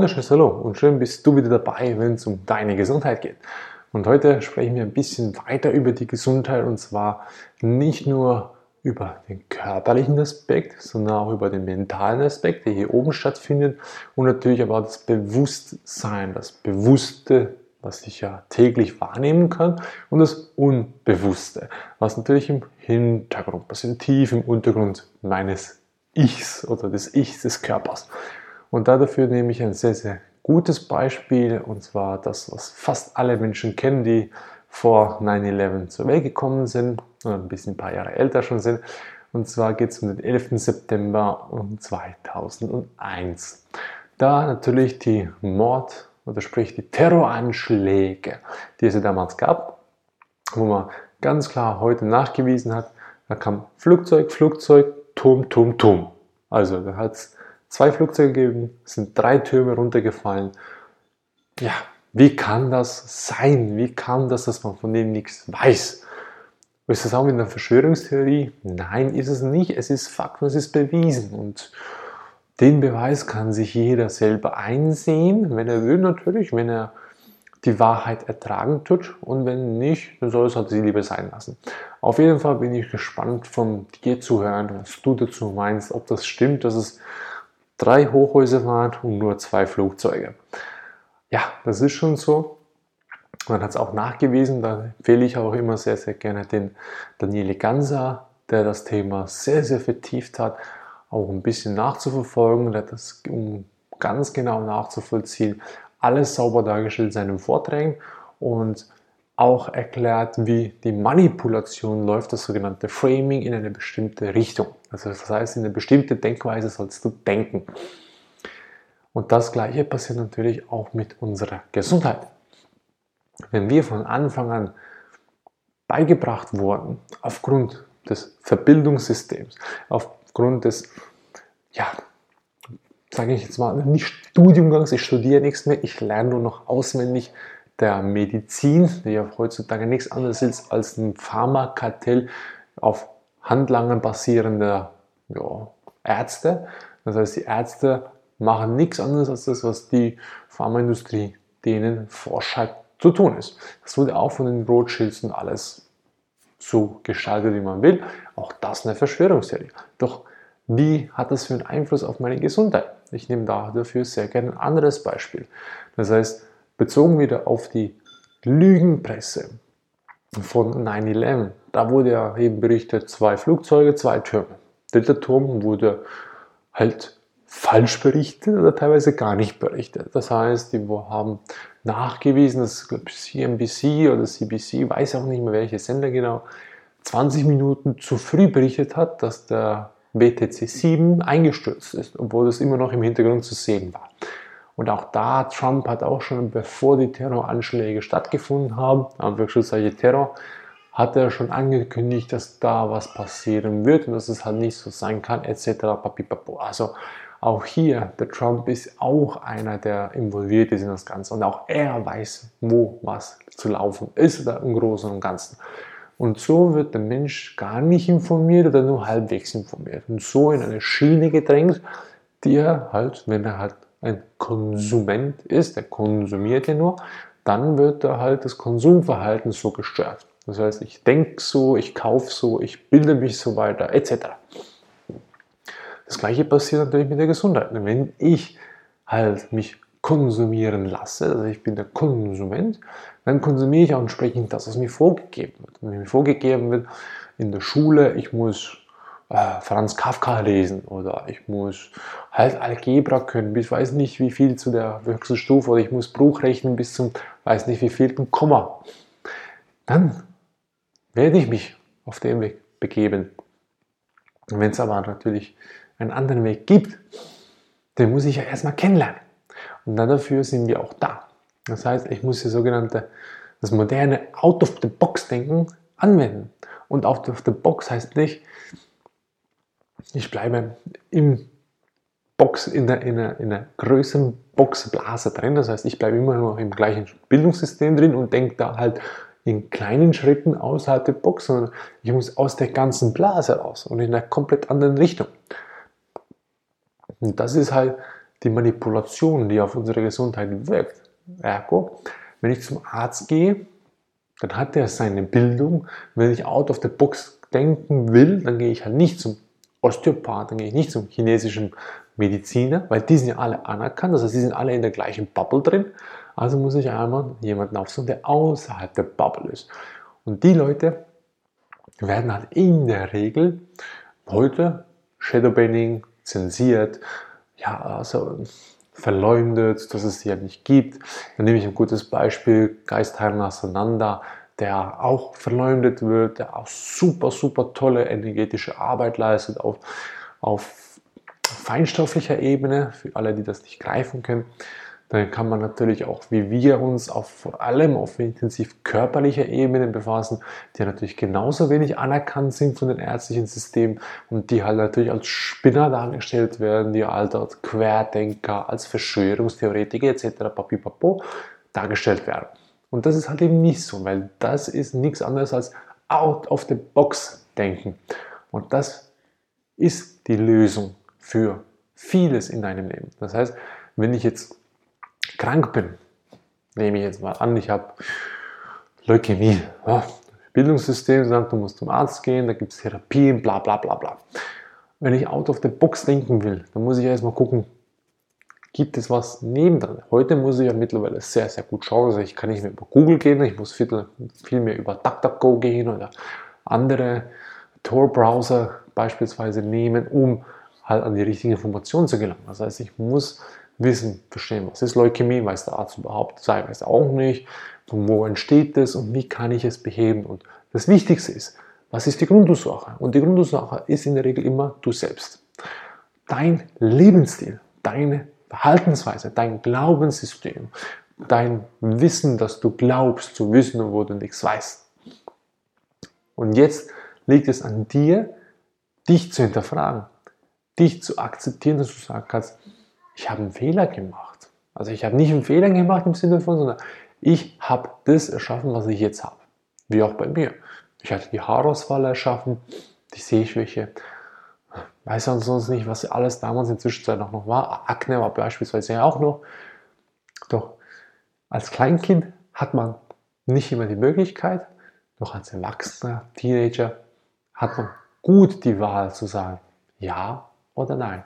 wunderschönes Hallo und schön bist du wieder dabei, wenn es um deine Gesundheit geht. Und heute sprechen wir ein bisschen weiter über die Gesundheit und zwar nicht nur über den körperlichen Aspekt, sondern auch über den mentalen Aspekt, der hier oben stattfindet und natürlich aber auch das Bewusstsein, das Bewusste, was ich ja täglich wahrnehmen kann und das Unbewusste, was natürlich im Hintergrund tief im Untergrund meines Ichs oder des Ichs des Körpers. Und dafür nehme ich ein sehr, sehr gutes Beispiel und zwar das, was fast alle Menschen kennen, die vor 9-11 zur Welt gekommen sind oder ein bisschen ein paar Jahre älter schon sind. Und zwar geht es um den 11. September 2001. Da natürlich die Mord- oder sprich die Terroranschläge, die es damals gab, wo man ganz klar heute nachgewiesen hat, da kam Flugzeug, Flugzeug, Turm, Turm, Turm. Also da hat es zwei Flugzeuge gegeben, sind drei Türme runtergefallen. Ja, wie kann das sein? Wie kann das, dass man von denen nichts weiß? Ist das auch mit einer Verschwörungstheorie? Nein, ist es nicht. Es ist Fakt, es ist bewiesen. Und den Beweis kann sich jeder selber einsehen, wenn er will natürlich, wenn er die Wahrheit ertragen tut und wenn nicht, dann soll es halt sie lieber sein lassen. Auf jeden Fall bin ich gespannt von dir zu hören, was du dazu meinst, ob das stimmt, dass es drei Hochhäuser waren und nur zwei Flugzeuge. Ja, das ist schon so. Man hat es auch nachgewiesen, da empfehle ich auch immer sehr, sehr gerne den Daniele Ganser, der das Thema sehr, sehr vertieft hat, auch ein bisschen nachzuverfolgen, der das um ganz genau nachzuvollziehen, alles sauber dargestellt in seinen Vorträgen und auch erklärt, wie die Manipulation läuft, das sogenannte Framing in eine bestimmte Richtung. Also das heißt, in eine bestimmte Denkweise sollst du denken. Und das gleiche passiert natürlich auch mit unserer Gesundheit. Wenn wir von Anfang an beigebracht wurden, aufgrund des Verbildungssystems, aufgrund des, ja, sage ich jetzt mal, nicht Studiumgangs, ich studiere nichts mehr, ich lerne nur noch auswendig der Medizin, die ja heutzutage nichts anderes ist als ein Pharmakartell auf Handlangern basierender ja, Ärzte. Das heißt, die Ärzte machen nichts anderes als das, was die Pharmaindustrie denen vorschreibt zu tun ist. Das wurde auch von den Rothschilds und alles so gestaltet, wie man will. Auch das eine Verschwörungstheorie. Doch wie hat das für einen Einfluss auf meine Gesundheit? Ich nehme da dafür sehr gerne ein anderes Beispiel. Das heißt, bezogen wieder auf die Lügenpresse von 9-11, da wurde ja eben berichtet, zwei Flugzeuge, zwei Türme. Der Turm wurde halt falsch berichtet oder teilweise gar nicht berichtet. Das heißt, die haben nachgewiesen, dass CNBC oder CBC, weiß auch nicht mehr welche Sender genau, 20 Minuten zu früh berichtet hat, dass der BTC 7 eingestürzt ist, obwohl es immer noch im Hintergrund zu sehen war. Und auch da, Trump hat auch schon, bevor die Terroranschläge stattgefunden haben, Anführungszeichen Terror, hat er schon angekündigt, dass da was passieren wird und dass es halt nicht so sein kann, etc. Also auch hier, der Trump ist auch einer, der involviert ist in das Ganze und auch er weiß, wo was zu laufen ist da im Großen und Ganzen. Und so wird der Mensch gar nicht informiert oder nur halbwegs informiert und so in eine Schiene gedrängt, die er halt, wenn er halt ein Konsument ist, der konsumiert ja nur, dann wird da halt das Konsumverhalten so gestört. Das heißt, ich denke so, ich kaufe so, ich bilde mich so weiter, etc. Das gleiche passiert natürlich mit der Gesundheit. Wenn ich halt mich konsumieren lasse, also ich bin der Konsument, dann konsumiere ich auch entsprechend das, was mir vorgegeben wird. Wenn mir vorgegeben wird in der Schule, ich muss äh, Franz Kafka lesen oder ich muss halt Algebra können, bis weiß nicht wie viel zu der höchsten Stufe oder ich muss Bruch rechnen bis zum weiß nicht wie vielten Komma. Dann werde ich mich auf den Weg begeben. Wenn es aber natürlich einen anderen Weg gibt, den muss ich ja erstmal kennenlernen. Und dafür sind wir auch da. Das heißt, ich muss die sogenannte, das moderne Out-of-the-Box-Denken anwenden. Und Out-of-the-Box heißt nicht, ich bleibe im Box, in der, in der, in der größeren Boxblase drin. Das heißt, ich bleibe immer noch im gleichen Bildungssystem drin und denke da halt in kleinen Schritten außerhalb der Box, sondern ich muss aus der ganzen Blase raus und in einer komplett anderen Richtung. Und das ist halt die Manipulation, die auf unsere Gesundheit wirkt. Ergo, wenn ich zum Arzt gehe, dann hat er seine Bildung. Wenn ich out of the box denken will, dann gehe ich halt nicht zum Osteopath, dann gehe ich nicht zum chinesischen Mediziner, weil die sind ja alle anerkannt, das heißt, die sind alle in der gleichen Bubble drin. Also muss ich einmal jemanden aufsuchen, der außerhalb der Bubble ist. Und die Leute werden halt in der Regel heute Shadowbanning zensiert, ja, also verleumdet, dass es sie ja nicht gibt. Dann nehme ich ein gutes Beispiel, Geistheimer Sananda, der auch verleumdet wird, der auch super, super tolle energetische Arbeit leistet auf, auf feinstofflicher Ebene, für alle, die das nicht greifen können. Dann kann man natürlich auch, wie wir uns auf, vor allem auf intensiv körperlicher Ebene befassen, die natürlich genauso wenig anerkannt sind von den ärztlichen Systemen und die halt natürlich als Spinner dargestellt werden, die halt als Querdenker, als Verschwörungstheoretiker etc. Papipapo dargestellt werden. Und das ist halt eben nicht so, weil das ist nichts anderes als out of the box denken. Und das ist die Lösung für vieles in deinem Leben. Das heißt, wenn ich jetzt krank bin, nehme ich jetzt mal an, ich habe Leukämie. Ja, Bildungssystem sagt, du musst zum Arzt gehen, da gibt es Therapien, bla bla bla bla. Wenn ich out of the box denken will, dann muss ich erstmal gucken, gibt es was nebendran. Heute muss ich ja mittlerweile sehr, sehr gut schauen. Also ich kann nicht mehr über Google gehen, ich muss viel, viel mehr über DuckDuckGo gehen oder andere Tor-Browser beispielsweise nehmen, um halt an die richtigen Informationen zu gelangen. Das heißt, ich muss wissen, verstehen, was ist Leukämie, weiß der Arzt überhaupt, sei weiß auch nicht, von wo entsteht es und wie kann ich es beheben. Und das Wichtigste ist, was ist die Grundursache? Und die Grundursache ist in der Regel immer du selbst. Dein Lebensstil, deine Verhaltensweise, dein Glaubenssystem, dein Wissen, dass du glaubst zu wissen, wo du nichts weißt. Und jetzt liegt es an dir, dich zu hinterfragen, dich zu akzeptieren, dass du sagen kannst, ich habe einen Fehler gemacht. Also ich habe nicht einen Fehler gemacht im Sinne von, sondern ich habe das erschaffen, was ich jetzt habe. Wie auch bei mir. Ich hatte die Haarausfall erschaffen, die Sehschwäche. Weiß sonst nicht, was alles damals in der Zwischenzeit noch, noch war. Akne war beispielsweise ja auch noch. Doch als Kleinkind hat man nicht immer die Möglichkeit, doch als Erwachsener, Teenager hat man gut die Wahl zu sagen, ja oder nein.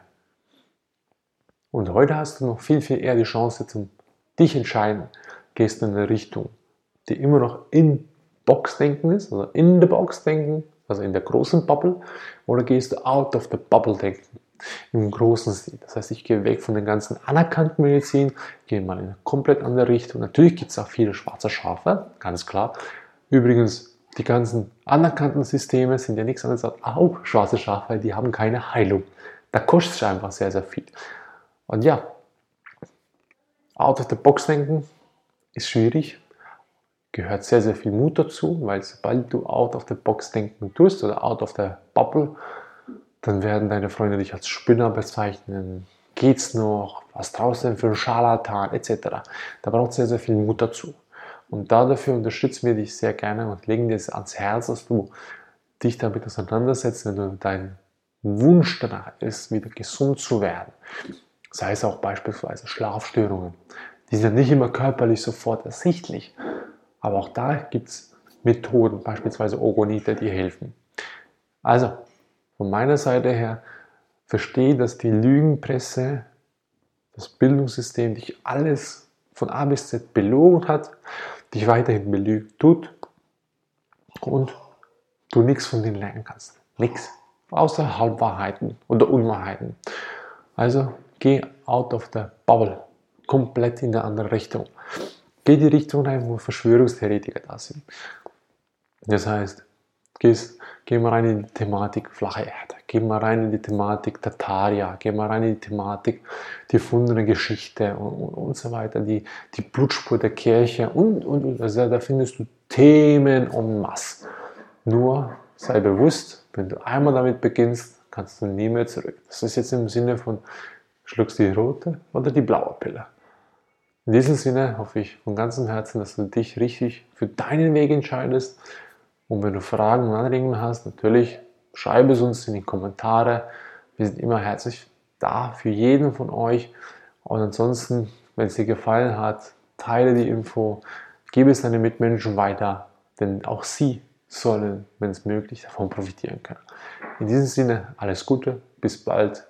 Und heute hast du noch viel, viel eher die Chance zum dich entscheiden. Gehst du in eine Richtung, die immer noch in Box denken ist, also in der Box denken, also in der großen Bubble, oder gehst du out of the bubble denken, im großen Stil. Das heißt, ich gehe weg von den ganzen anerkannten Medizin, gehe mal in eine komplett andere Richtung. Natürlich gibt es auch viele schwarze Schafe, ganz klar. Übrigens, die ganzen anerkannten Systeme sind ja nichts anderes als auch schwarze Schafe, die haben keine Heilung. Da kostet es einfach sehr, sehr viel. Und ja, out of the box denken ist schwierig, gehört sehr, sehr viel Mut dazu, weil sobald du out of the box denken tust oder out of the bubble, dann werden deine Freunde dich als Spinner bezeichnen. Geht's noch? Was draußen für ein Scharlatan etc. Da braucht es sehr, sehr viel Mut dazu. Und dafür unterstützen wir dich sehr gerne und legen dir es ans Herz, dass du dich damit auseinandersetzt, wenn du dein Wunsch danach ist, wieder gesund zu werden sei es auch beispielsweise Schlafstörungen. Die sind nicht immer körperlich sofort ersichtlich, aber auch da gibt es Methoden, beispielsweise Ogonite, die helfen. Also, von meiner Seite her, verstehe, dass die Lügenpresse, das Bildungssystem dich alles von A bis Z belogen hat, dich weiterhin belügt tut und du nichts von denen lernen kannst. Nichts. Außer Halbwahrheiten oder Unwahrheiten. Also Geh out of the bubble. Komplett in eine andere Richtung. Geh die Richtung rein, wo Verschwörungstheoretiker da sind. Das heißt, gehst, geh mal rein in die Thematik flache Erde, geh mal rein in die Thematik Tataria, geh mal rein in die Thematik die gefundene Geschichte und, und, und, so weiter, die, die Blutspur der Kirche und, und, und. Also da findest du Themen en masse. Nur sei bewusst, wenn du einmal damit beginnst, kannst du nie mehr zurück. Das ist jetzt im Sinne von Schluckst du die rote oder die blaue Pille? In diesem Sinne hoffe ich von ganzem Herzen, dass du dich richtig für deinen Weg entscheidest. Und wenn du Fragen und Anregungen hast, natürlich schreibe es uns in die Kommentare. Wir sind immer herzlich da für jeden von euch. Und ansonsten, wenn es dir gefallen hat, teile die Info, gebe es deinen Mitmenschen weiter, denn auch sie sollen, wenn es möglich, davon profitieren können. In diesem Sinne, alles Gute, bis bald,